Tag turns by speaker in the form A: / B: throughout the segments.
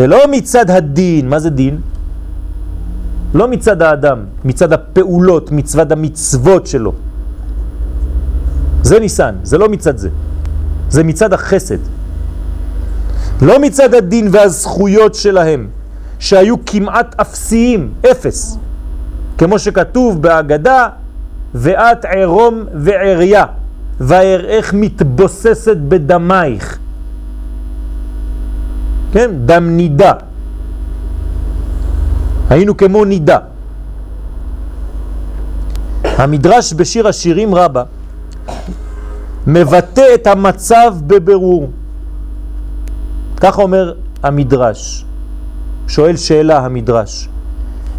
A: ולא מצד הדין, מה זה דין? לא מצד האדם, מצד הפעולות, מצד המצוות שלו. זה ניסן, זה לא מצד זה. זה מצד החסד. לא מצד הדין והזכויות שלהם, שהיו כמעט אפסיים, אפס. כמו שכתוב בהגדה, ואת ערום ועריה, ואראך מתבוססת בדמייך. כן? דם נידה. היינו כמו נידה. המדרש בשיר השירים רבה מבטא את המצב בבירור. ככה אומר המדרש, שואל שאלה המדרש.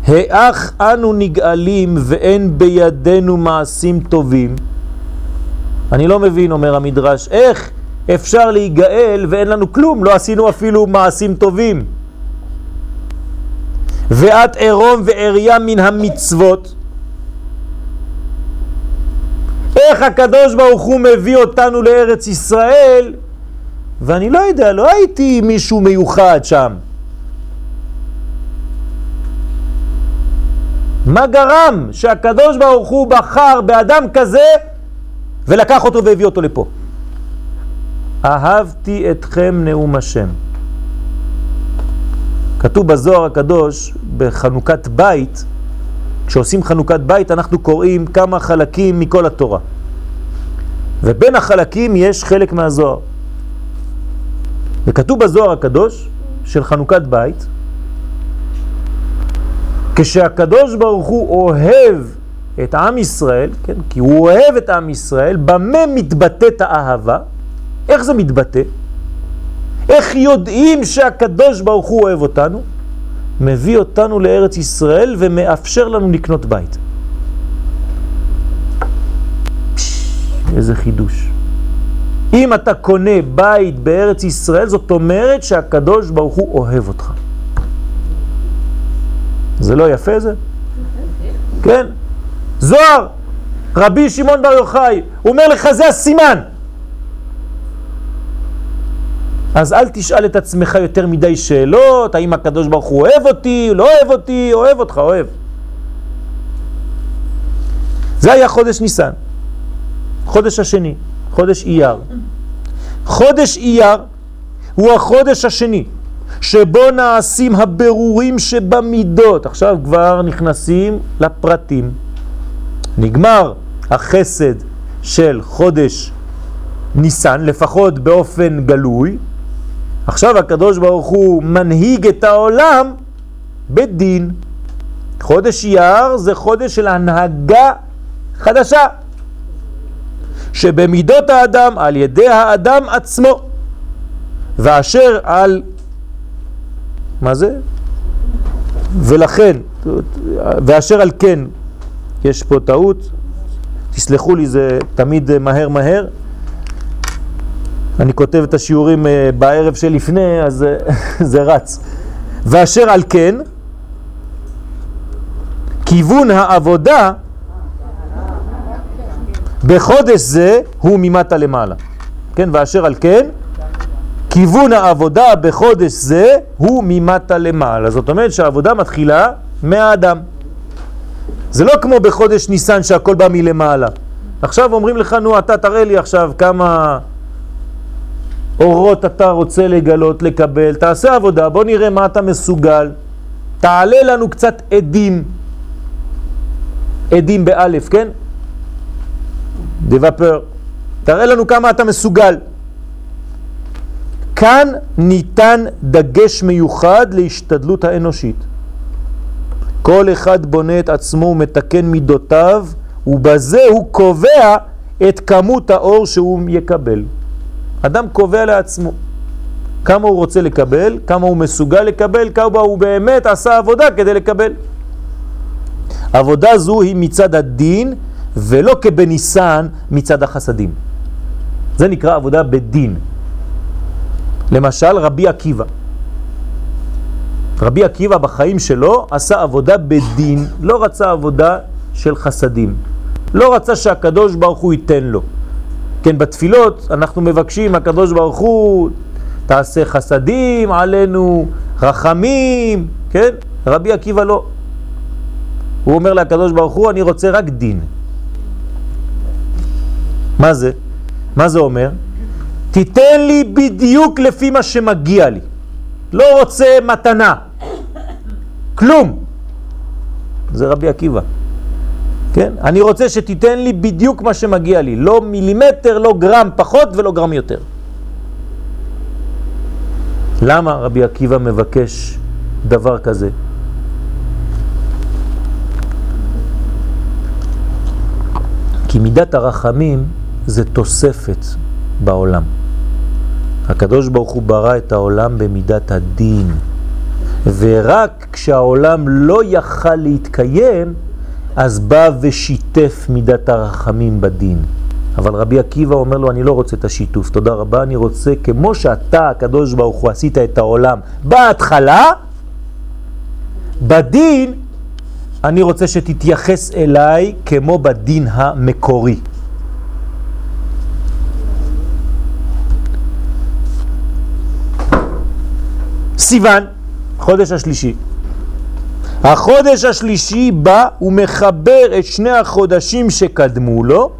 A: האח אנו נגאלים ואין בידינו מעשים טובים? אני לא מבין, אומר המדרש, איך אפשר להיגאל ואין לנו כלום, לא עשינו אפילו מעשים טובים. ואת עירום ועריה מן המצוות. איך הקדוש ברוך הוא מביא אותנו לארץ ישראל, ואני לא יודע, לא הייתי מישהו מיוחד שם. מה גרם שהקדוש ברוך הוא בחר באדם כזה ולקח אותו והביא אותו לפה? אהבתי אתכם נאום השם. כתוב בזוהר הקדוש, בחנוכת בית, כשעושים חנוכת בית אנחנו קוראים כמה חלקים מכל התורה. ובין החלקים יש חלק מהזוהר. וכתוב בזוהר הקדוש של חנוכת בית, כשהקדוש ברוך הוא אוהב את עם ישראל, כן, כי הוא אוהב את עם ישראל, במה מתבטאת האהבה? איך זה מתבטא? איך יודעים שהקדוש ברוך הוא אוהב אותנו? מביא אותנו לארץ ישראל ומאפשר לנו לקנות בית. איזה חידוש. אם אתה קונה בית בארץ ישראל, זאת אומרת שהקדוש ברוך הוא אוהב אותך. זה לא יפה זה? כן. זוהר, רבי שמעון בר יוחאי, הוא אומר לך זה הסימן. אז אל תשאל את עצמך יותר מדי שאלות, האם הקדוש ברוך הוא אוהב אותי, לא אוהב אותי, אוהב אותך, אוהב. זה היה חודש ניסן, חודש השני, חודש אייר. חודש אייר הוא החודש השני, שבו נעשים הבירורים שבמידות. עכשיו כבר נכנסים לפרטים. נגמר החסד של חודש ניסן, לפחות באופן גלוי, עכשיו הקדוש ברוך הוא מנהיג את העולם בדין. חודש אייר זה חודש של הנהגה חדשה, שבמידות האדם, על ידי האדם עצמו, ואשר על... מה זה? ולכן, ואשר על כן, יש פה טעות, תסלחו לי, זה תמיד מהר מהר, אני כותב את השיעורים אה, בערב שלפני, אז אה, זה רץ. ואשר על כן, כיוון העבודה בחודש זה הוא ממטה למעלה. כן, ואשר על כן, כיוון העבודה בחודש זה הוא ממטה למעלה. זאת אומרת שהעבודה מתחילה מהאדם. זה לא כמו בחודש ניסן שהכל בא מלמעלה. עכשיו אומרים לך, נו, אתה תראה לי עכשיו כמה אורות אתה רוצה לגלות, לקבל, תעשה עבודה, בוא נראה מה אתה מסוגל. תעלה לנו קצת עדים, עדים באלף, כן? דבפר. תראה לנו כמה אתה מסוגל. כאן ניתן דגש מיוחד להשתדלות האנושית. כל אחד בונה את עצמו ומתקן מידותיו, ובזה הוא קובע את כמות האור שהוא יקבל. אדם קובע לעצמו כמה הוא רוצה לקבל, כמה הוא מסוגל לקבל, כמה הוא באמת עשה עבודה כדי לקבל. עבודה זו היא מצד הדין ולא כבניסן מצד החסדים. זה נקרא עבודה בדין. למשל רבי עקיבא. רבי עקיבא בחיים שלו עשה עבודה בדין, לא רצה עבודה של חסדים. לא רצה שהקדוש ברוך הוא ייתן לו. כן, בתפילות אנחנו מבקשים, הקדוש ברוך הוא, תעשה חסדים עלינו, רחמים, כן? רבי עקיבא לא. הוא אומר לקדוש ברוך הוא, אני רוצה רק דין. מה זה? מה זה אומר? תיתן לי בדיוק לפי מה שמגיע לי. לא רוצה מתנה. כלום. זה רבי עקיבא. כן? אני רוצה שתיתן לי בדיוק מה שמגיע לי. לא מילימטר, לא גרם פחות ולא גרם יותר. למה רבי עקיבא מבקש דבר כזה? כי מידת הרחמים זה תוספת בעולם. הקדוש ברוך הוא ברא את העולם במידת הדין, ורק כשהעולם לא יכל להתקיים, אז בא ושיתף מידת הרחמים בדין. אבל רבי עקיבא אומר לו, אני לא רוצה את השיתוף, תודה רבה, אני רוצה כמו שאתה, הקדוש ברוך הוא, עשית את העולם בהתחלה, בדין, אני רוצה שתתייחס אליי כמו בדין המקורי. סיוון, חודש השלישי. החודש השלישי בא ומחבר את שני החודשים שקדמו לו,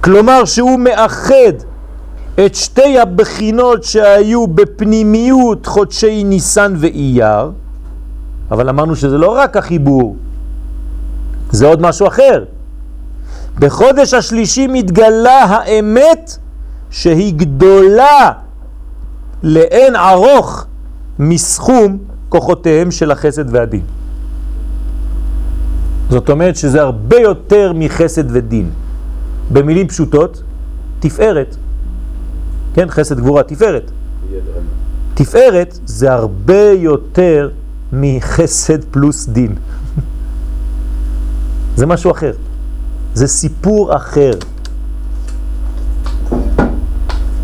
A: כלומר שהוא מאחד את שתי הבחינות שהיו בפנימיות חודשי ניסן ואייר, אבל אמרנו שזה לא רק החיבור, זה עוד משהו אחר. בחודש השלישי מתגלה האמת שהיא גדולה לאין ארוך מסכום כוחותיהם של החסד והדין. זאת אומרת שזה הרבה יותר מחסד ודין. במילים פשוטות, תפארת. כן, חסד גבורה, תפארת. תפארת זה הרבה יותר מחסד פלוס דין. זה משהו אחר. זה סיפור אחר.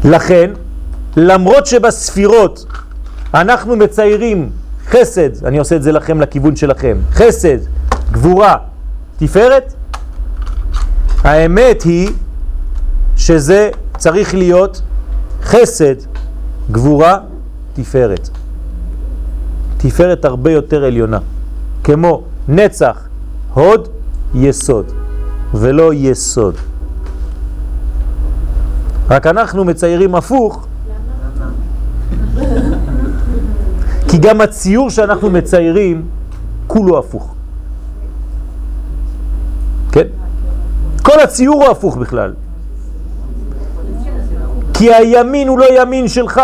A: לכן, למרות שבספירות אנחנו מציירים חסד, אני עושה את זה לכם לכיוון שלכם, חסד, גבורה, תפארת, האמת היא שזה צריך להיות חסד, גבורה, תפארת. תפארת הרבה יותר עליונה, כמו נצח, הוד, יסוד, ולא יסוד. רק אנחנו מציירים הפוך. כי גם הציור שאנחנו מציירים כולו הפוך. כן? כל הציור הוא הפוך בכלל. כי הימין הוא לא ימין שלך.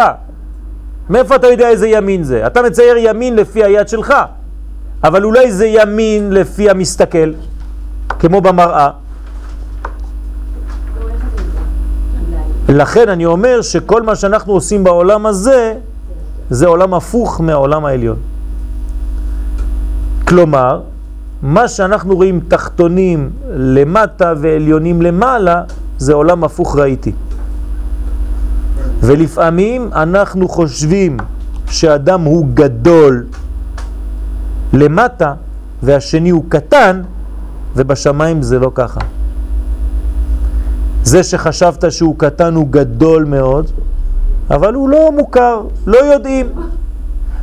A: מאיפה אתה יודע איזה ימין זה? אתה מצייר ימין לפי היד שלך, אבל אולי זה ימין לפי המסתכל, כמו במראה. לכן אני אומר שכל מה שאנחנו עושים בעולם הזה, זה עולם הפוך מהעולם העליון. כלומר, מה שאנחנו רואים תחתונים למטה ועליונים למעלה, זה עולם הפוך ראיתי. ולפעמים אנחנו חושבים שאדם הוא גדול למטה והשני הוא קטן, ובשמיים זה לא ככה. זה שחשבת שהוא קטן הוא גדול מאוד, אבל הוא לא מוכר, לא יודעים.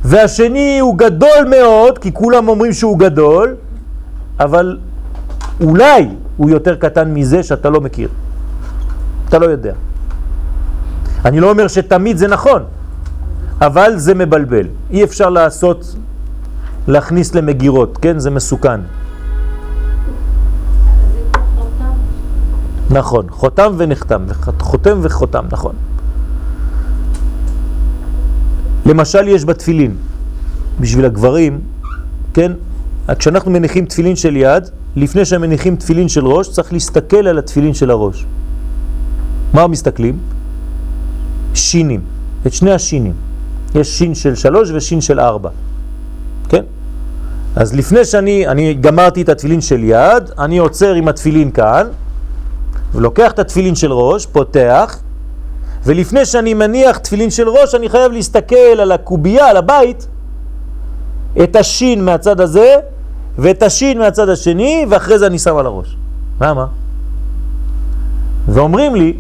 A: והשני הוא גדול מאוד, כי כולם אומרים שהוא גדול, אבל אולי הוא יותר קטן מזה שאתה לא מכיר. אתה לא יודע. אני לא אומר שתמיד זה נכון, אבל זה מבלבל. אי אפשר לעשות, להכניס למגירות, כן? זה מסוכן. נכון, חותם ונחתם, חותם וחותם, נכון. למשל יש בתפילין, בשביל הגברים, כן? כשאנחנו מניחים תפילין של יד, לפני שמניחים תפילין של ראש, צריך להסתכל על התפילין של הראש. מה מסתכלים? שינים, את שני השינים. יש שין של שלוש ושין של ארבע, כן? אז לפני שאני אני גמרתי את התפילין של יד, אני עוצר עם התפילין כאן, ולוקח את התפילין של ראש, פותח, ולפני שאני מניח תפילין של ראש, אני חייב להסתכל על הקובייה, על הבית, את השין מהצד הזה, ואת השין מהצד השני, ואחרי זה אני שם על הראש. למה? ואומרים לי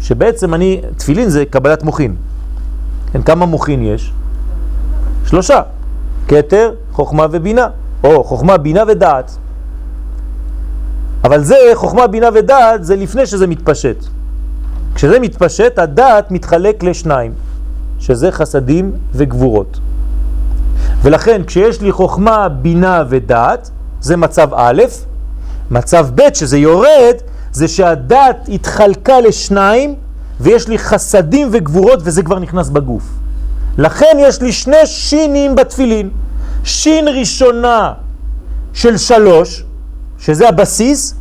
A: שבעצם אני, תפילין זה קבלת מוחין. כן, כמה מוחין יש? שלושה, כתר, חוכמה ובינה, או חוכמה, בינה ודעת. אבל זה, חוכמה, בינה ודעת, זה לפני שזה מתפשט. כשזה מתפשט, הדעת מתחלק לשניים, שזה חסדים וגבורות. ולכן, כשיש לי חוכמה, בינה ודעת, זה מצב א', מצב ב', שזה יורד, זה שהדעת התחלקה לשניים, ויש לי חסדים וגבורות, וזה כבר נכנס בגוף. לכן יש לי שני שינים בתפילין. שין ראשונה של שלוש, שזה הבסיס,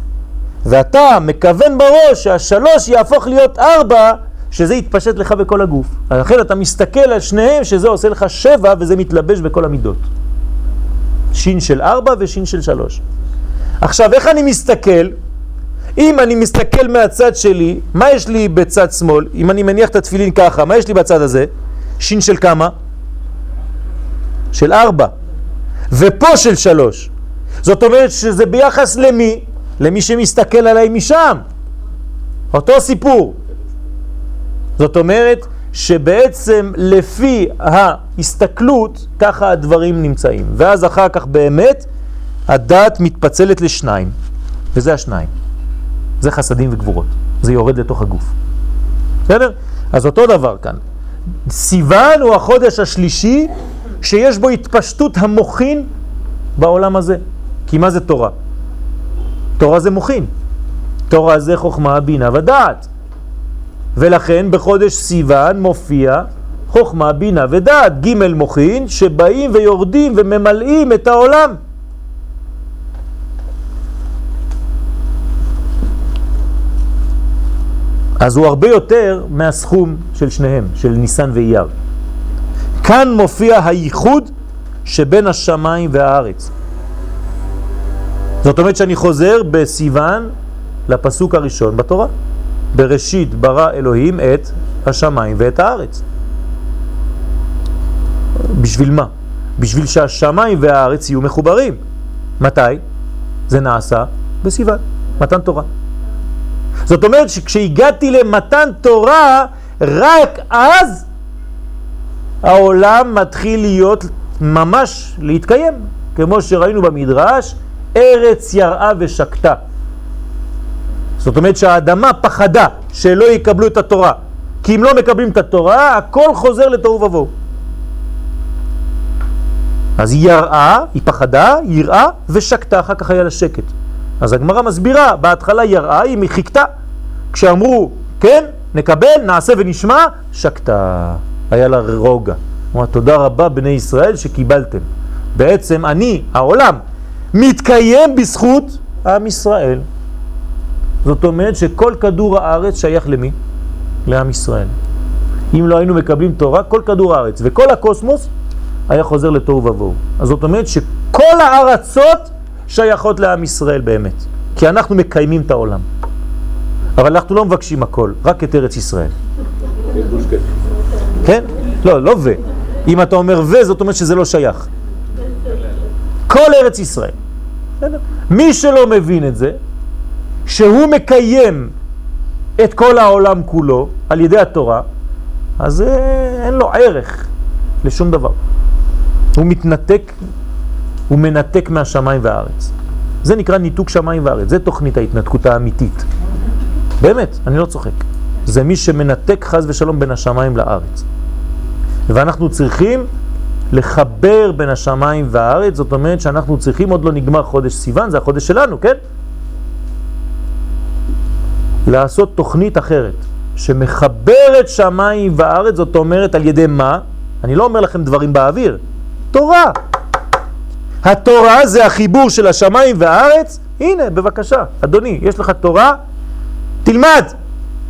A: ואתה מכוון בראש שהשלוש יהפוך להיות ארבע, שזה יתפשט לך בכל הגוף. לכן אתה מסתכל על שניהם, שזה עושה לך שבע, וזה מתלבש בכל המידות. שין של ארבע ושין של שלוש. עכשיו, איך אני מסתכל? אם אני מסתכל מהצד שלי, מה יש לי בצד שמאל? אם אני מניח את התפילין ככה, מה יש לי בצד הזה? שין של כמה? של ארבע. ופה של שלוש. זאת אומרת שזה ביחס למי? למי שמסתכל עליי משם. אותו סיפור. זאת אומרת שבעצם לפי ההסתכלות ככה הדברים נמצאים. ואז אחר כך באמת הדעת מתפצלת לשניים. וזה השניים. זה חסדים וגבורות. זה יורד לתוך הגוף. בסדר? אז אותו דבר כאן. סיוון הוא החודש השלישי שיש בו התפשטות המוחין בעולם הזה. כי מה זה תורה? תורה זה מוחין. תורה זה חוכמה, בינה ודעת. ולכן בחודש סיוון מופיע חוכמה, בינה ודעת, ג' מוחין, שבאים ויורדים וממלאים את העולם. אז הוא הרבה יותר מהסכום של שניהם, של ניסן ואייר. כאן מופיע הייחוד שבין השמיים והארץ. זאת אומרת שאני חוזר בסיוון לפסוק הראשון בתורה. בראשית ברא אלוהים את השמיים ואת הארץ. בשביל מה? בשביל שהשמיים והארץ יהיו מחוברים. מתי? זה נעשה בסיוון, מתן תורה. זאת אומרת שכשהגעתי למתן תורה, רק אז העולם מתחיל להיות ממש להתקיים, כמו שראינו במדרש, ארץ יראה ושקטה. זאת אומרת שהאדמה פחדה שלא יקבלו את התורה, כי אם לא מקבלים את התורה, הכל חוזר לתוהו ובוהו. אז היא יראה, היא פחדה, יראה ושקטה, אחר כך היה לה שקט. אז הגמרא מסבירה, בהתחלה יראה, היא חיכתה. כשאמרו, כן, נקבל, נעשה ונשמע, שקטה. היה לה רוגע. תודה רבה בני ישראל שקיבלתם. בעצם אני, העולם, מתקיים בזכות עם ישראל. זאת אומרת שכל כדור הארץ שייך למי? לעם ישראל. אם לא היינו מקבלים תורה, כל כדור הארץ וכל הקוסמוס היה חוזר לתוהו ובוהו. אז זאת אומרת שכל הארצות שייכות לעם ישראל באמת, כי אנחנו מקיימים את העולם. אבל אנחנו לא מבקשים הכל, רק את ארץ ישראל. כן? לא, לא ו. אם אתה אומר ו, זאת אומרת שזה לא שייך. כל ארץ ישראל. מי שלא מבין את זה, שהוא מקיים את כל העולם כולו על ידי התורה, אז אין לו ערך לשום דבר. הוא מתנתק, הוא מנתק מהשמיים והארץ. זה נקרא ניתוק שמיים וארץ, זה תוכנית ההתנתקות האמיתית. באמת, אני לא צוחק. זה מי שמנתק חז ושלום בין השמיים לארץ. ואנחנו צריכים לחבר בין השמיים והארץ, זאת אומרת שאנחנו צריכים, עוד לא נגמר חודש סיוון, זה החודש שלנו, כן? לעשות תוכנית אחרת, שמחברת שמיים וארץ, זאת אומרת על ידי מה? אני לא אומר לכם דברים באוויר, תורה. התורה זה החיבור של השמיים והארץ, הנה בבקשה, אדוני, יש לך תורה, תלמד,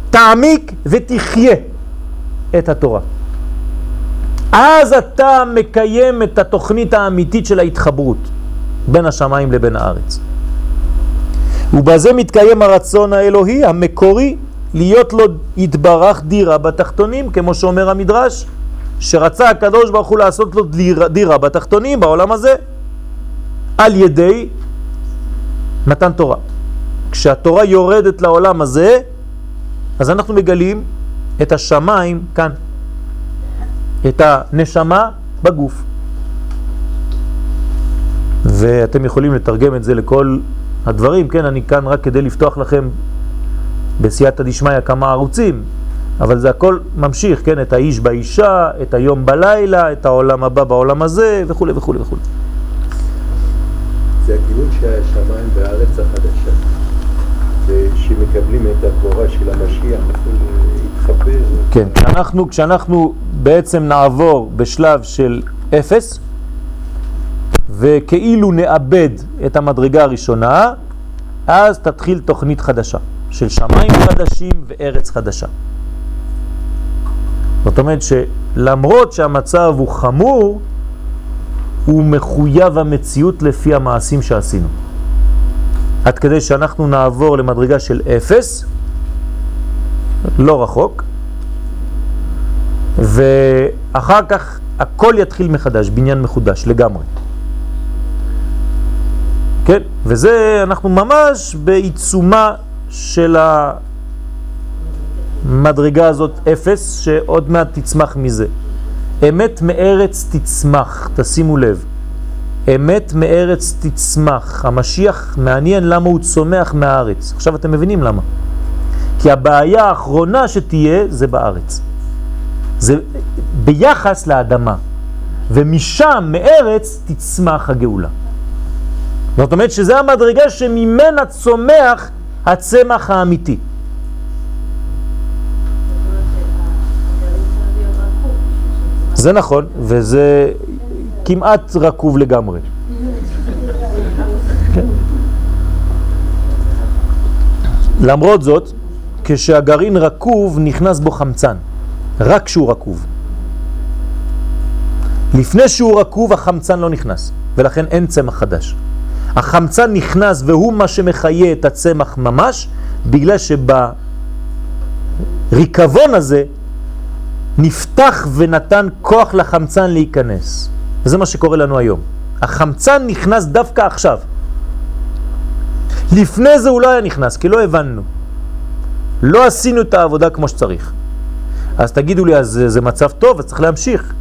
A: תעמיק ותחיה את התורה. אז אתה מקיים את התוכנית האמיתית של ההתחברות בין השמיים לבין הארץ. ובזה מתקיים הרצון האלוהי המקורי להיות לו התברך דירה בתחתונים, כמו שאומר המדרש, שרצה הקדוש ברוך הוא לעשות לו דירה, דירה בתחתונים, בעולם הזה, על ידי מתן תורה. כשהתורה יורדת לעולם הזה, אז אנחנו מגלים את השמיים כאן, את הנשמה בגוף. ואתם יכולים לתרגם את זה לכל הדברים, כן? אני כאן רק כדי לפתוח לכם בסייעתא דשמיא כמה ערוצים, אבל זה הכל ממשיך, כן? את האיש באישה, את היום בלילה, את העולם הבא בעולם הזה, וכו' וכו' וכו'.
B: זה הכיוון שהשמיים והארץ החדשה. שמקבלים את הגבורה של המשיח, להתחבר.
A: כן, כשאנחנו, כשאנחנו בעצם נעבור בשלב של אפס, וכאילו נאבד את המדרגה הראשונה, אז תתחיל תוכנית חדשה, של שמיים חדשים וארץ חדשה. זאת אומרת שלמרות שהמצב הוא חמור, הוא מחויב המציאות לפי המעשים שעשינו. עד כדי שאנחנו נעבור למדרגה של אפס, לא רחוק, ואחר כך הכל יתחיל מחדש, בניין מחודש לגמרי. כן, וזה אנחנו ממש בעיצומה של המדרגה הזאת אפס, שעוד מעט תצמח מזה. אמת מארץ תצמח, תשימו לב. אמת מארץ תצמח. המשיח מעניין למה הוא צומח מהארץ. עכשיו אתם מבינים למה. כי הבעיה האחרונה שתהיה זה בארץ. זה ביחס לאדמה. ומשם, מארץ, תצמח הגאולה. זאת אומרת שזה המדרגה שממנה צומח הצמח האמיתי. זה נכון, וזה כמעט רקוב לגמרי. למרות זאת, כשהגרעין רקוב נכנס בו חמצן, רק כשהוא רקוב. לפני שהוא רקוב החמצן לא נכנס, ולכן אין צמח חדש. החמצן נכנס והוא מה שמחיה את הצמח ממש, בגלל שבריקבון הזה נפתח ונתן כוח לחמצן להיכנס. וזה מה שקורה לנו היום. החמצן נכנס דווקא עכשיו. לפני זה הוא לא היה נכנס, כי לא הבנו. לא עשינו את העבודה כמו שצריך. אז תגידו לי, אז זה, זה מצב טוב, אז צריך להמשיך.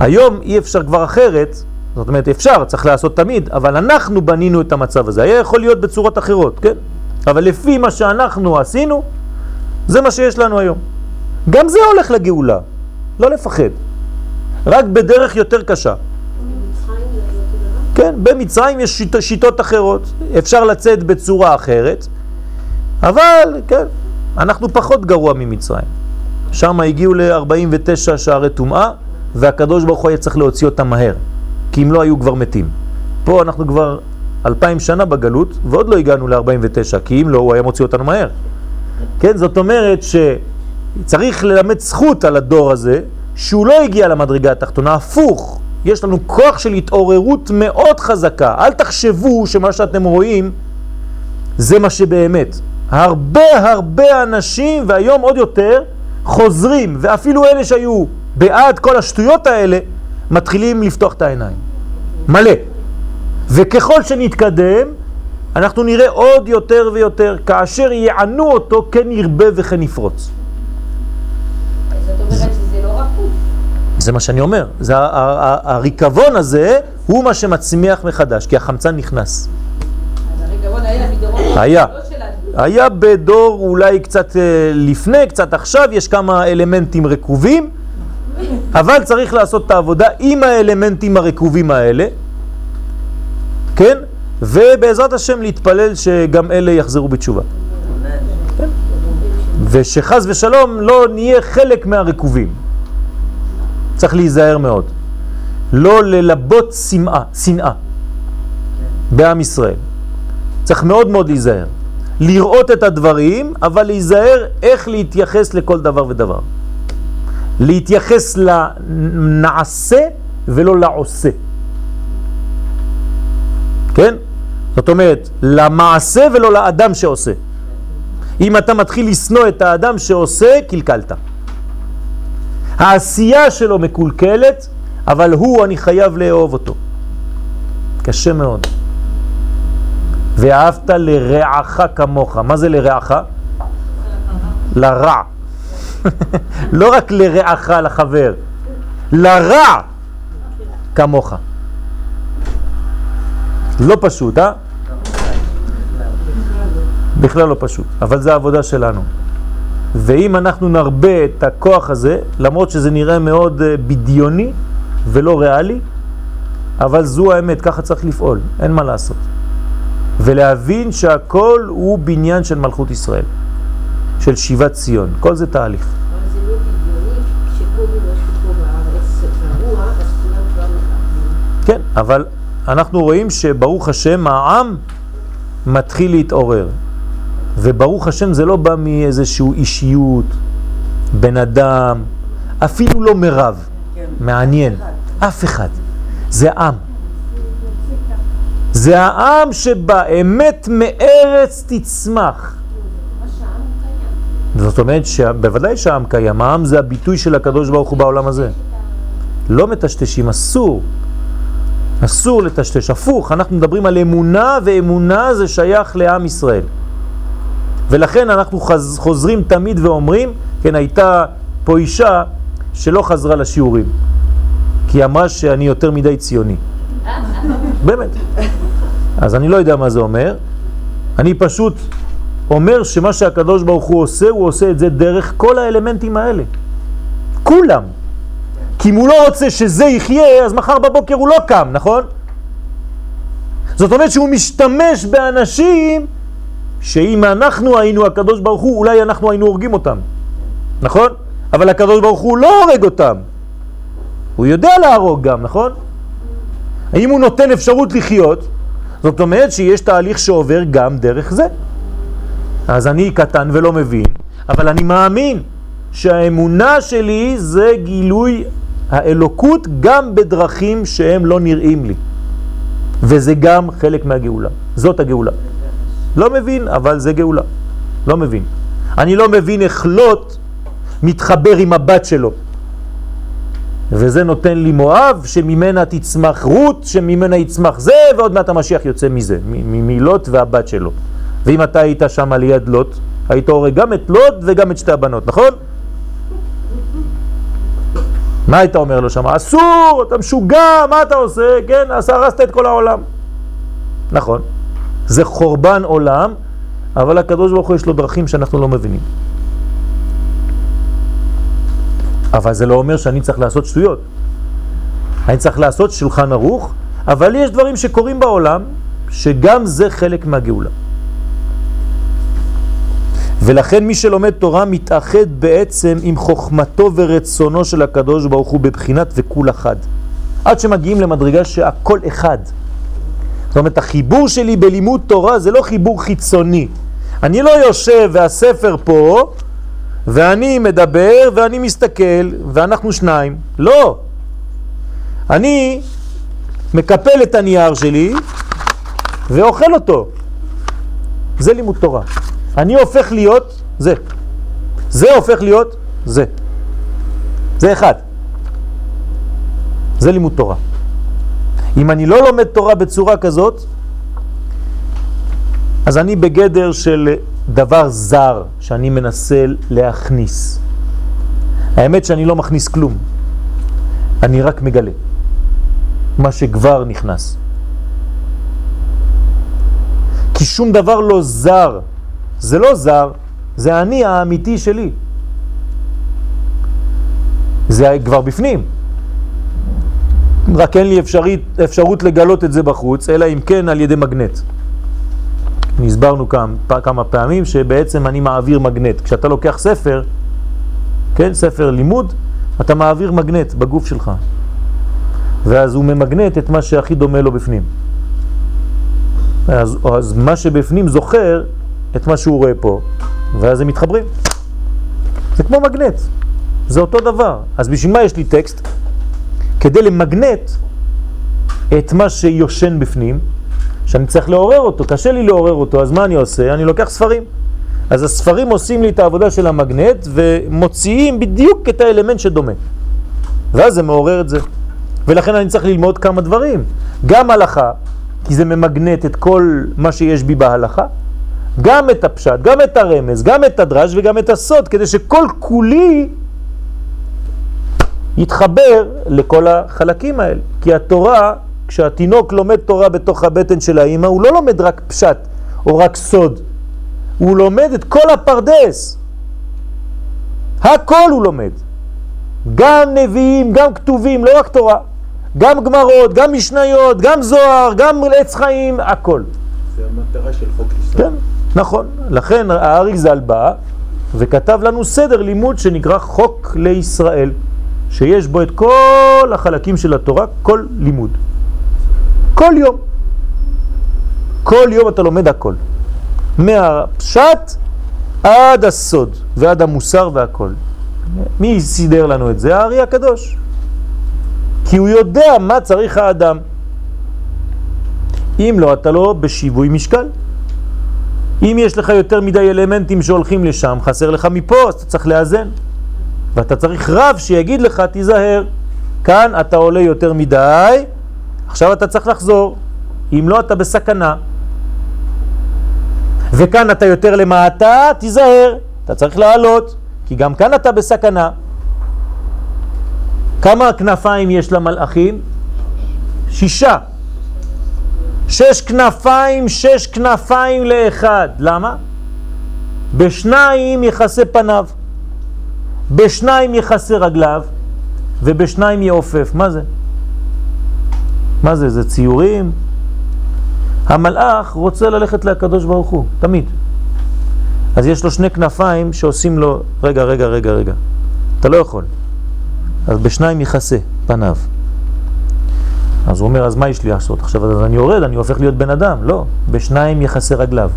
A: היום אי אפשר כבר אחרת, זאת אומרת אפשר, צריך לעשות תמיד, אבל אנחנו בנינו את המצב הזה. היה יכול להיות בצורות אחרות, כן? אבל לפי מה שאנחנו עשינו, זה מה שיש לנו היום. גם זה הולך לגאולה, לא לפחד. רק בדרך יותר קשה. כן, במצרים יש שיט, שיטות אחרות, אפשר לצאת בצורה אחרת, אבל כן, אנחנו פחות גרוע ממצרים. שם הגיעו ל-49 שערי טומאה, והקדוש ברוך הוא היה צריך להוציא אותם מהר, כי אם לא היו כבר מתים. פה אנחנו כבר אלפיים שנה בגלות, ועוד לא הגענו ל-49, כי אם לא, הוא היה מוציא אותנו מהר. כן, זאת אומרת שצריך ללמד זכות על הדור הזה, שהוא לא הגיע למדרגה התחתונה, הפוך. יש לנו כוח של התעוררות מאוד חזקה. אל תחשבו שמה שאתם רואים זה מה שבאמת. הרבה הרבה אנשים, והיום עוד יותר, חוזרים, ואפילו אלה שהיו בעד כל השטויות האלה, מתחילים לפתוח את העיניים. מלא. וככל שנתקדם, אנחנו נראה עוד יותר ויותר, כאשר יענו אותו, כן ירבה וכן יפרוץ. זה מה שאני אומר. זה הריקבון הזה הוא מה שמצמיח מחדש, כי החמצן נכנס. היה. היה בדור אולי קצת אה, לפני, קצת עכשיו, יש כמה אלמנטים רקובים, אבל צריך לעשות את העבודה עם האלמנטים הרקובים האלה, כן? ובעזרת השם להתפלל שגם אלה יחזרו בתשובה. כן? ושחז ושלום לא נהיה חלק מהרקובים. צריך להיזהר מאוד. לא ללבות שנאה, שנאה בעם ישראל. צריך מאוד מאוד להיזהר. לראות את הדברים, אבל להיזהר איך להתייחס לכל דבר ודבר. להתייחס לנעשה ולא לעושה. כן? זאת אומרת, למעשה ולא לאדם שעושה. אם אתה מתחיל לסנוע את האדם שעושה, קלקלת. העשייה שלו מקולקלת, אבל הוא, אני חייב לאהוב אותו. קשה מאוד. ואהבת לרעך כמוך. מה זה לרעך? לרע. לא רק לרעך,
B: לחבר.
A: לרע כמוך. לא פשוט, אה? בכלל לא פשוט, אבל זה העבודה שלנו. ואם אנחנו נרבה את הכוח הזה, למרות שזה נראה מאוד אה, בדיוני ולא ריאלי, אבל זו האמת, ככה צריך לפעול, אין מה לעשות. ולהבין שהכל הוא בניין של מלכות ישראל, של שיבת ציון, כל זה תהליך.
C: לא.
A: כן, אבל אנחנו רואים שברוך השם העם מתחיל להתעורר. וברוך השם זה לא בא מאיזשהו אישיות, בן אדם, אפילו לא מרב, מעניין, אף אחד. זה עם. זה העם שבא, אמת מארץ תצמח. זאת אומרת שבוודאי שהעם קיים, העם זה הביטוי של הקדוש ברוך הוא בעולם הזה. לא מטשטשים, אסור. אסור לטשטש, הפוך, אנחנו מדברים על אמונה, ואמונה זה שייך לעם ישראל. ולכן אנחנו חז, חוזרים תמיד ואומרים, כן, הייתה פה אישה שלא חזרה לשיעורים, כי אמרה שאני יותר מדי ציוני. באמת. אז אני לא יודע מה זה אומר. אני פשוט אומר שמה שהקדוש ברוך הוא עושה, הוא עושה את זה דרך כל האלמנטים האלה. כולם. כי אם הוא לא רוצה שזה יחיה, אז מחר בבוקר הוא לא קם, נכון? זאת אומרת שהוא משתמש באנשים שאם אנחנו היינו הקדוש ברוך הוא, אולי אנחנו היינו הורגים אותם, נכון? אבל הקדוש ברוך הוא לא הורג אותם. הוא יודע להרוג גם, נכון? האם הוא נותן אפשרות לחיות? זאת אומרת שיש תהליך שעובר גם דרך זה. אז אני קטן ולא מבין, אבל אני מאמין שהאמונה שלי זה גילוי האלוקות גם בדרכים שהם לא נראים לי. וזה גם חלק מהגאולה. זאת הגאולה. לא מבין, אבל זה גאולה. לא מבין. אני לא מבין איך לוט מתחבר עם הבת שלו. וזה נותן לי מואב, שממנה תצמח רות, שממנה יצמח זה, ועוד מעט המשיח יוצא מזה, מלוט והבת שלו. ואם אתה היית שם ליד לוט, היית הורג גם את לוט וגם את שתי הבנות, נכון? מה היית אומר לו שם? אסור, אתה משוגע, מה אתה עושה? כן, אז הרסת את כל העולם. נכון, זה חורבן עולם, אבל הקדוש ברוך הוא יש לו דרכים שאנחנו לא מבינים. אבל זה לא אומר שאני צריך לעשות שטויות. אני צריך לעשות שולחן ערוך, אבל יש דברים שקורים בעולם, שגם זה חלק מהגאולה. ולכן מי שלומד תורה מתאחד בעצם עם חוכמתו ורצונו של הקדוש ברוך הוא בבחינת וכול אחד. עד שמגיעים למדרגה שהכל אחד. זאת אומרת, החיבור שלי בלימוד תורה זה לא חיבור חיצוני. אני לא יושב והספר פה, ואני מדבר ואני מסתכל, ואנחנו שניים. לא. אני מקפל את הנייר שלי ואוכל אותו. זה לימוד תורה. אני הופך להיות זה. זה הופך להיות זה. זה אחד. זה לימוד תורה. אם אני לא לומד תורה בצורה כזאת, אז אני בגדר של דבר זר שאני מנסה להכניס. האמת שאני לא מכניס כלום, אני רק מגלה מה שכבר נכנס. כי שום דבר לא זר זה לא זר, זה אני האמיתי שלי. זה כבר בפנים. רק אין לי אפשרית, אפשרות לגלות את זה בחוץ, אלא אם כן על ידי מגנט. הסברנו כמה, כמה פעמים שבעצם אני מעביר מגנט. כשאתה לוקח ספר, כן, ספר לימוד, אתה מעביר מגנט בגוף שלך. ואז הוא ממגנט את מה שהכי דומה לו בפנים. אז, אז מה שבפנים זוכר את מה שהוא רואה פה, ואז הם מתחברים. זה כמו מגנט, זה אותו דבר. אז בשביל מה יש לי טקסט? כדי למגנט את מה שיושן בפנים, שאני צריך לעורר אותו, קשה לי לעורר אותו, אז מה אני עושה? אני לוקח ספרים. אז הספרים עושים לי את העבודה של המגנט ומוציאים בדיוק את האלמנט שדומה. ואז זה מעורר את זה. ולכן אני צריך ללמוד כמה דברים. גם הלכה, כי זה ממגנט את כל מה שיש בי בהלכה, גם את הפשט, גם את הרמז, גם את הדרש וגם את הסוד, כדי שכל כולי יתחבר לכל החלקים האלה. כי התורה כשהתינוק לומד תורה בתוך הבטן של האימא, הוא לא לומד רק פשט או רק סוד, הוא לומד את כל הפרדס. הכל הוא לומד. גם נביאים, גם כתובים, לא רק תורה. גם גמרות, גם משניות, גם זוהר, גם עץ חיים, הכל.
B: זה המטרה של חוק ישראל.
A: כן, נכון. לכן הארי ז"ל בא וכתב לנו סדר לימוד שנקרא חוק לישראל, שיש בו את כל החלקים של התורה, כל לימוד. כל יום. כל יום אתה לומד הכל. מהפשט עד הסוד ועד המוסר והכל. מי סידר לנו את זה? הארי הקדוש. כי הוא יודע מה צריך האדם. אם לא, אתה לא בשיווי משקל. אם יש לך יותר מדי אלמנטים שהולכים לשם, חסר לך מפה, אז אתה צריך לאזן. ואתה צריך רב שיגיד לך, תיזהר, כאן אתה עולה יותר מדי, עכשיו אתה צריך לחזור. אם לא, אתה בסכנה. וכאן אתה יותר למטה, תיזהר, אתה צריך לעלות, כי גם כאן אתה בסכנה. כמה כנפיים יש למלאכים? שישה. שש כנפיים, שש כנפיים לאחד. למה? בשניים יחסה פניו, בשניים יחסה רגליו, ובשניים יעופף. מה זה? מה זה? זה ציורים? המלאך רוצה ללכת לקדוש ברוך הוא, תמיד. אז יש לו שני כנפיים שעושים לו, רגע, רגע, רגע, רגע, אתה לא יכול. אז בשניים יכסה פניו. אז הוא אומר, אז מה יש לי לעשות? עכשיו אז אני יורד, אני הופך להיות בן אדם. לא, בשניים יכסה רגליו.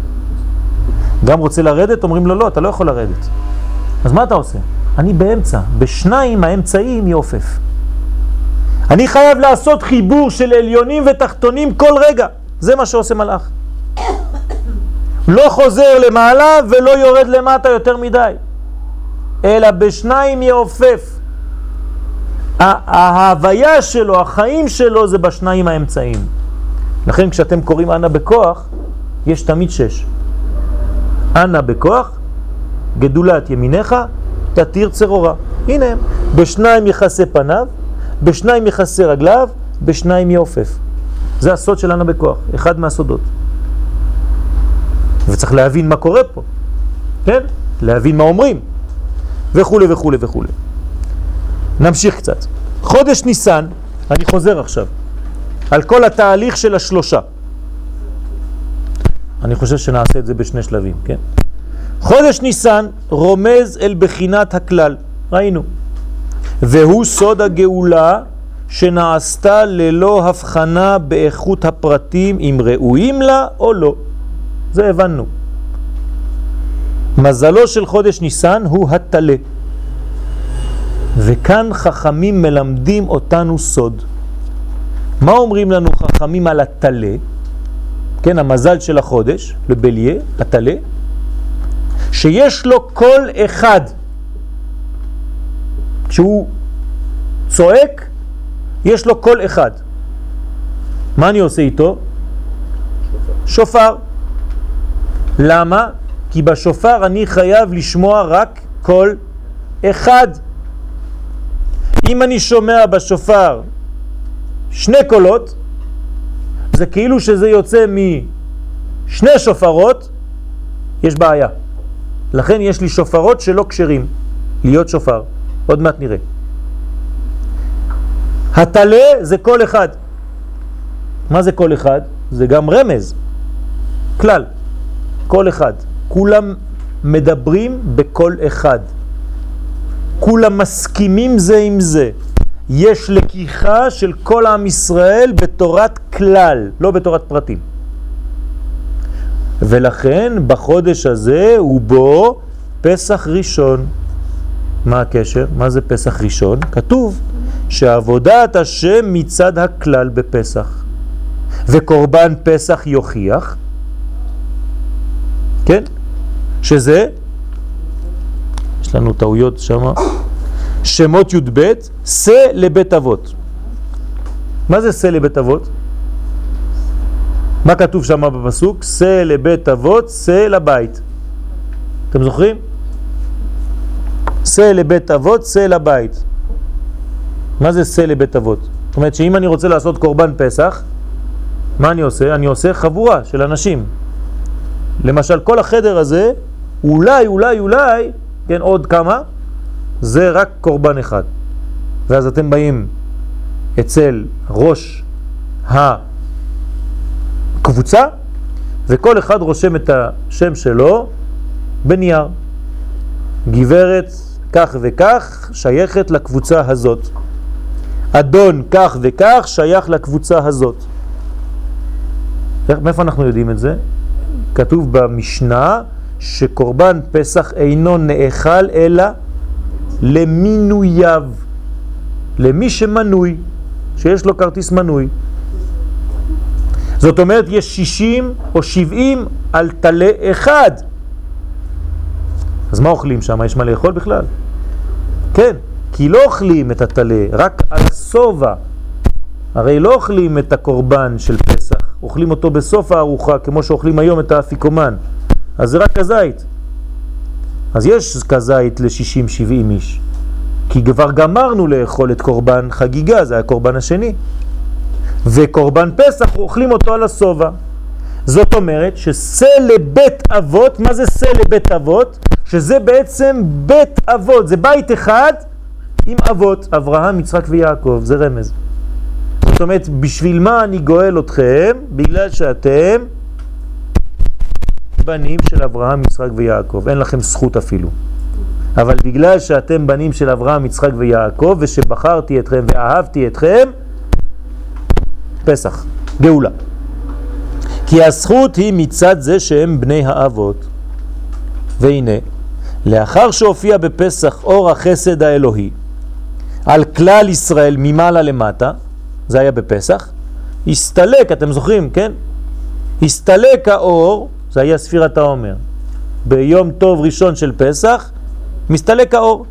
A: גם רוצה לרדת, אומרים לו, לא, אתה לא יכול לרדת. אז מה אתה עושה? אני באמצע, בשניים האמצעיים יעופף. אני חייב לעשות חיבור של עליונים ותחתונים כל רגע. זה מה שעושה מלאך. לא חוזר למעלה ולא יורד למטה יותר מדי, אלא בשניים יעופף. ההוויה שלו, החיים שלו זה בשניים האמצעיים. לכן כשאתם קוראים אנה בכוח, יש תמיד שש. אנה בכוח, גדולת ימיניך, תתיר צרורה. הנה הם, בשניים יחסה פניו, בשניים יחסה רגליו, בשניים יעופף. זה הסוד של אנה בכוח, אחד מהסודות. וצריך להבין מה קורה פה, כן? להבין מה אומרים, וכו' וכו' וכו'. נמשיך קצת. חודש ניסן, אני חוזר עכשיו, על כל התהליך של השלושה. אני חושב שנעשה את זה בשני שלבים, כן? חודש ניסן רומז אל בחינת הכלל, ראינו. והוא סוד הגאולה שנעשתה ללא הבחנה באיכות הפרטים אם ראויים לה או לא. זה הבנו. מזלו של חודש ניסן הוא התלה. וכאן חכמים מלמדים אותנו סוד. מה אומרים לנו חכמים על התלה? כן, המזל של החודש, לבליה, התלה, שיש לו כל אחד. כשהוא צועק, יש לו כל אחד. מה אני עושה איתו? שופר. למה? כי בשופר אני חייב לשמוע רק כל אחד. אם אני שומע בשופר שני קולות, זה כאילו שזה יוצא משני שופרות, יש בעיה. לכן יש לי שופרות שלא קשרים להיות שופר. עוד מעט נראה. התלה זה כל אחד. מה זה כל אחד? זה גם רמז, כלל, כל אחד. כולם מדברים בכל אחד. כולם מסכימים זה עם זה. יש לקיחה של כל עם ישראל בתורת כלל, לא בתורת פרטים. ולכן בחודש הזה הוא בו פסח ראשון. מה הקשר? מה זה פסח ראשון? כתוב שעבודת השם מצד הכלל בפסח. וקורבן פסח יוכיח, כן? שזה יש לנו טעויות שם. שמות י"ב, שא לבית אבות. מה זה שא לבית אבות? מה כתוב שם בפסוק? שא לבית אבות, שא לבית. אתם זוכרים? שא לבית אבות, שא לבית. מה זה שא לבית אבות? זאת אומרת שאם אני רוצה לעשות קורבן פסח, מה אני עושה? אני עושה חבורה של אנשים. למשל, כל החדר הזה, אולי, אולי, אולי, כן, עוד כמה, זה רק קורבן אחד. ואז אתם באים אצל ראש הקבוצה, וכל אחד רושם את השם שלו בנייר. גברת כך וכך שייכת לקבוצה הזאת. אדון כך וכך שייך לקבוצה הזאת. מאיפה אנחנו יודעים את זה? כתוב במשנה שקורבן פסח אינו נאכל אלא למינוייו, למי שמנוי, שיש לו כרטיס מנוי. זאת אומרת, יש 60 או 70 על תלה אחד. אז מה אוכלים שם? יש מה לאכול בכלל? כן, כי לא אוכלים את התלה, רק על הסובה. הרי לא אוכלים את הקורבן של פסח, אוכלים אותו בסוף הארוחה, כמו שאוכלים היום את האפיקומן. אז זה רק כזית. אז יש כזית ל-60-70 איש. כי כבר גמרנו לאכול את קורבן חגיגה, זה הקורבן השני. וקורבן פסח אוכלים אותו על הסובה. זאת אומרת שסה לבית אבות, מה זה סה לבית אבות? שזה בעצם בית אבות, זה בית אחד עם אבות, אברהם, יצחק ויעקב, זה רמז. זאת אומרת, בשביל מה אני גואל אתכם? בגלל שאתם בנים של אברהם, יצחק ויעקב, אין לכם זכות אפילו. אבל בגלל שאתם בנים של אברהם, יצחק ויעקב, ושבחרתי אתכם ואהבתי אתכם, פסח, גאולה. כי הזכות היא מצד זה שהם בני האבות. והנה, לאחר שהופיע בפסח אור החסד האלוהי על כלל ישראל ממעלה למטה, זה היה בפסח, הסתלק, אתם זוכרים, כן? הסתלק האור, זה היה ספירת העומר. ביום טוב ראשון של פסח, מסתלק האור.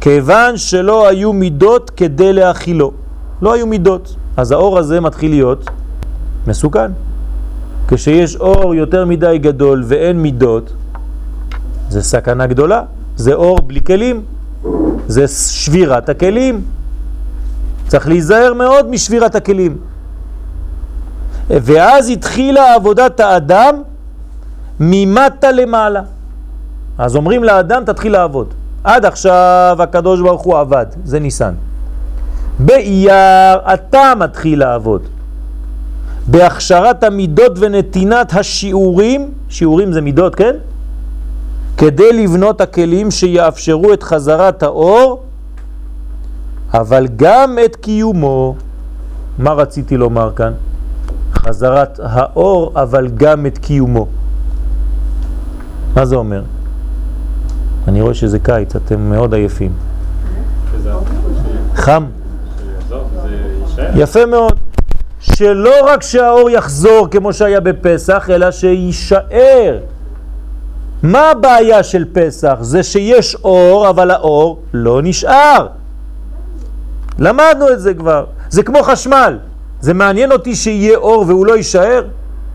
A: כיוון שלא היו מידות כדי להכילו. לא היו מידות. אז האור הזה מתחיל להיות מסוכן. כשיש אור יותר מדי גדול ואין מידות, זה סכנה גדולה. זה אור בלי כלים. זה שבירת הכלים. צריך להיזהר מאוד משבירת הכלים. ואז התחילה עבודת האדם ממטה למעלה. אז אומרים לאדם תתחיל לעבוד. עד עכשיו הקדוש ברוך הוא עבד, זה ניסן. באייר אתה מתחיל לעבוד. בהכשרת המידות ונתינת השיעורים, שיעורים זה מידות, כן? כדי לבנות הכלים שיאפשרו את חזרת האור, אבל גם את קיומו. מה רציתי לומר כאן? חזרת האור, אבל גם את קיומו. מה זה אומר? אני רואה שזה קיץ, אתם מאוד עייפים. חם. יפה מאוד. שלא רק שהאור יחזור כמו שהיה בפסח, אלא שיישאר. מה הבעיה של פסח? זה שיש אור, אבל האור לא נשאר. למדנו את זה כבר. זה כמו חשמל. זה מעניין אותי שיהיה אור והוא לא יישאר?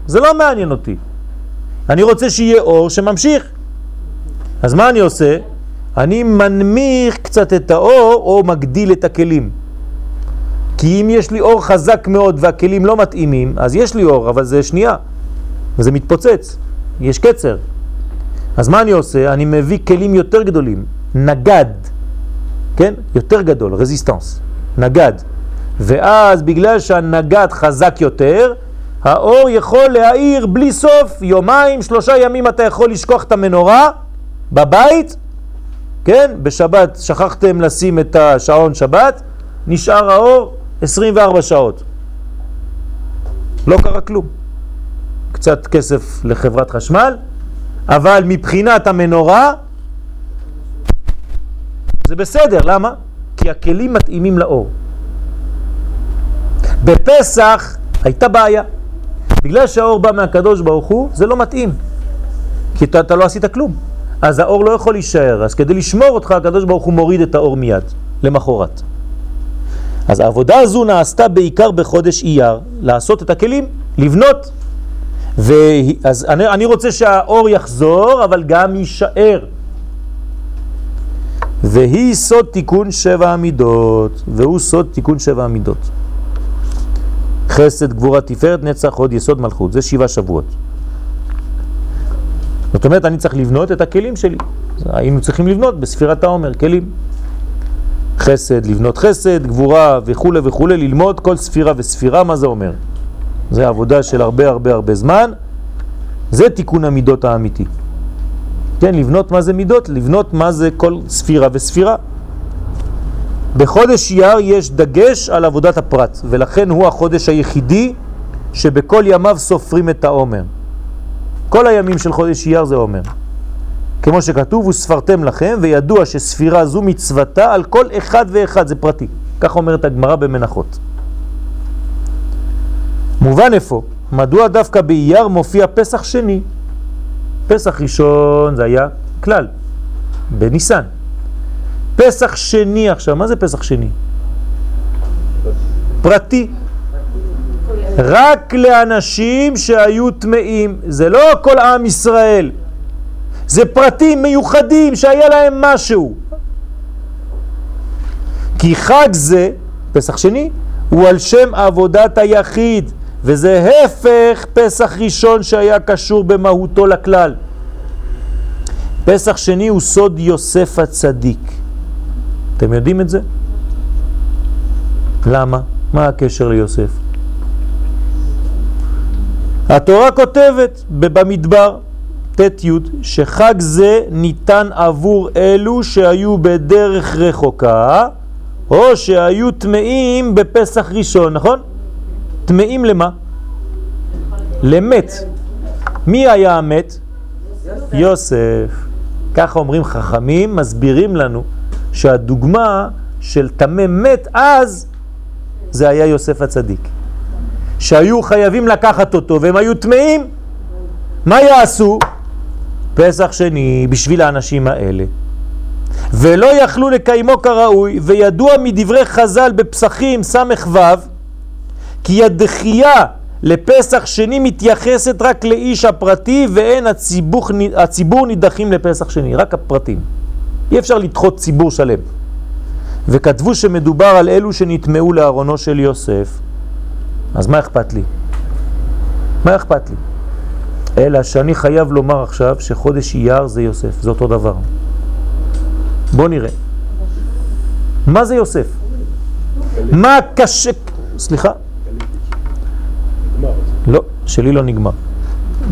A: זה לא מעניין אותי. אני רוצה שיהיה אור שממשיך. אז מה אני עושה? אני מנמיך קצת את האור או מגדיל את הכלים. כי אם יש לי אור חזק מאוד והכלים לא מתאימים, אז יש לי אור, אבל זה שנייה, וזה מתפוצץ, יש קצר. אז מה אני עושה? אני מביא כלים יותר גדולים, נגד, כן? יותר גדול, רזיסטנס, נגד. ואז בגלל שהנגד חזק יותר, האור יכול להאיר בלי סוף, יומיים, שלושה ימים אתה יכול לשכוח את המנורה בבית, כן? בשבת שכחתם לשים את השעון שבת, נשאר האור 24 שעות. לא קרה כלום. קצת כסף לחברת חשמל, אבל מבחינת המנורה זה בסדר, למה? כי הכלים מתאימים לאור. בפסח הייתה בעיה. בגלל שהאור בא מהקדוש ברוך הוא, זה לא מתאים. כי אתה, אתה לא עשית כלום. אז האור לא יכול להישאר. אז כדי לשמור אותך, הקדוש ברוך הוא מוריד את האור מיד, למחורת. אז העבודה הזו נעשתה בעיקר בחודש אייר, לעשות את הכלים, לבנות. אז אני, אני רוצה שהאור יחזור, אבל גם יישאר. והיא סוד תיקון שבע המידות, והוא סוד תיקון שבע המידות. חסד, גבורה, תפארת, נצח, עוד יסוד, מלכות. זה שבעה שבועות. זאת אומרת, אני צריך לבנות את הכלים שלי. היינו צריכים לבנות בספירת העומר, כלים. חסד, לבנות חסד, גבורה וכו' וכו', ללמוד כל ספירה וספירה, מה זה אומר? זה עבודה של הרבה הרבה הרבה זמן, זה תיקון המידות האמיתי. כן, לבנות מה זה מידות, לבנות מה זה כל ספירה וספירה. בחודש אייר יש דגש על עבודת הפרט, ולכן הוא החודש היחידי שבכל ימיו סופרים את העומר. כל הימים של חודש אייר זה עומר. כמו שכתוב, וספרתם לכם, וידוע שספירה זו מצוותה על כל אחד ואחד, זה פרטי. כך אומרת הגמרא במנחות. מובן איפה? מדוע דווקא באייר מופיע פסח שני? פסח ראשון זה היה כלל, בניסן. פסח שני עכשיו, מה זה פסח שני? פרטי. רק לאנשים שהיו טמאים, זה לא כל עם ישראל, זה פרטים מיוחדים שהיה להם משהו. כי חג זה, פסח שני, הוא על שם עבודת היחיד, וזה הפך פסח ראשון שהיה קשור במהותו לכלל. פסח שני הוא סוד יוסף הצדיק. אתם יודעים את זה? למה? מה הקשר ליוסף? התורה כותבת במדבר ט' שחג זה ניתן עבור אלו שהיו בדרך רחוקה או שהיו טמאים בפסח ראשון, נכון? טמאים למה? למת. מי היה המת? יוסף. ככה אומרים חכמים, מסבירים לנו שהדוגמה של תמה מת אז זה היה יוסף הצדיק. שהיו חייבים לקחת אותו והם היו טמאים, מה יעשו? פסח שני בשביל האנשים האלה. ולא יכלו לקיימו כראוי, וידוע מדברי חז"ל בפסחים ס"ו, כי הדחייה לפסח שני מתייחסת רק לאיש הפרטי, ואין הציבור, הציבור נידחים לפסח שני, רק הפרטים. אי אפשר לדחות ציבור שלם. וכתבו שמדובר על אלו שנטמעו לארונו של יוסף, אז מה אכפת לי? מה אכפת לי? אלא שאני חייב לומר עכשיו שחודש אייר זה יוסף, זה אותו דבר. בוא נראה. מה זה יוסף? מה קשה... סליחה? לא, שלי לא נגמר.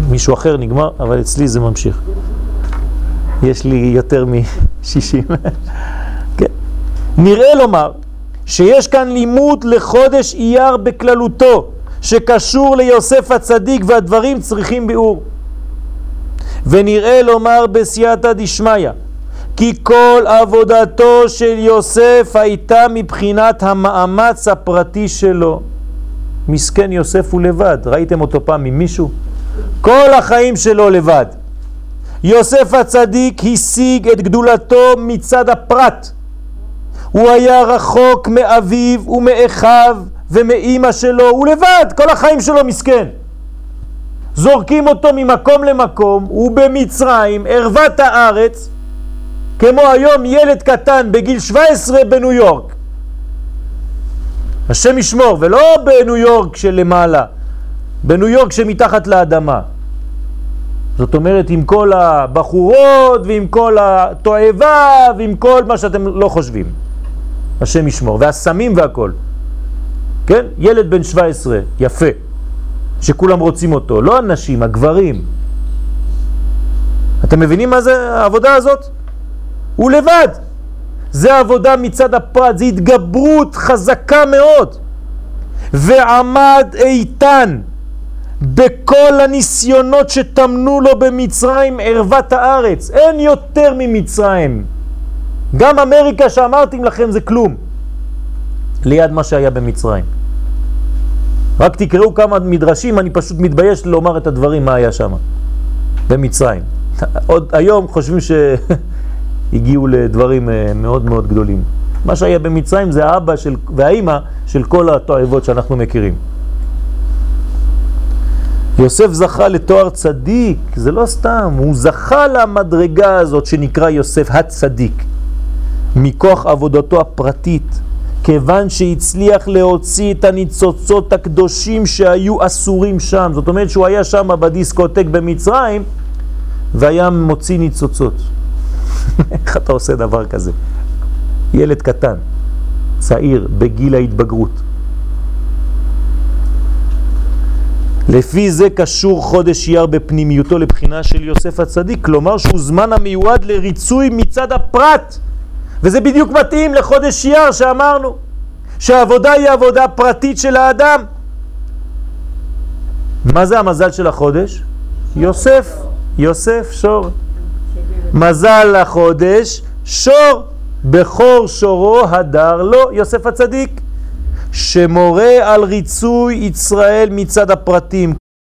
A: מישהו אחר נגמר, אבל אצלי זה ממשיך. יש לי יותר מ-60. כן. נראה לומר שיש כאן לימוד לחודש אייר בכללותו, שקשור ליוסף הצדיק והדברים צריכים ביאור. ונראה לומר בסייעתא דשמיא, כי כל עבודתו של יוסף הייתה מבחינת המאמץ הפרטי שלו. מסכן יוסף הוא לבד, ראיתם אותו פעם עם מישהו? כל החיים שלו לבד. יוסף הצדיק השיג את גדולתו מצד הפרט. הוא היה רחוק מאביו ומאחיו ומאימא שלו, הוא לבד, כל החיים שלו מסכן. זורקים אותו ממקום למקום, הוא במצרים, ערוות הארץ, כמו היום ילד קטן בגיל 17 בניו יורק. השם ישמור, ולא בניו יורק שלמעלה, בניו יורק שמתחת לאדמה. זאת אומרת, עם כל הבחורות ועם כל התועבה ועם כל מה שאתם לא חושבים. השם ישמור, והסמים והכל. כן? ילד בן 17, יפה, שכולם רוצים אותו, לא הנשים, הגברים. אתם מבינים מה זה העבודה הזאת? הוא לבד. זה עבודה מצד הפרט, זה התגברות חזקה מאוד. ועמד איתן בכל הניסיונות שטמנו לו במצרים ערוות הארץ. אין יותר ממצרים. גם אמריקה שאמרתי לכם זה כלום. ליד מה שהיה במצרים. רק תקראו כמה מדרשים, אני פשוט מתבייש לומר את הדברים מה היה שם, במצרים. עוד היום חושבים שהגיעו לדברים אה, מאוד מאוד גדולים. מה שהיה במצרים זה האבא של, והאימא של כל התועבות שאנחנו מכירים. יוסף זכה לתואר צדיק, זה לא סתם, הוא זכה למדרגה הזאת שנקרא יוסף הצדיק, מכוח עבודתו הפרטית, כיוון שהצליח להוציא את הניצוצות הקדושים שהיו אסורים שם. זאת אומרת שהוא היה שם בדיסקוטק במצרים והיה מוציא ניצוצות. איך אתה עושה דבר כזה? ילד קטן, צעיר, בגיל ההתבגרות. לפי זה קשור חודש אייר בפנימיותו לבחינה של יוסף הצדיק, כלומר שהוא זמן המיועד לריצוי מצד הפרט. וזה בדיוק מתאים לחודש אייר שאמרנו, שהעבודה היא עבודה פרטית של האדם. מה זה המזל של החודש? יוסף, יוסף שור. מזל החודש, שור, בכור שורו הדר לו, יוסף הצדיק. שמורה על ריצוי ישראל מצד הפרטים,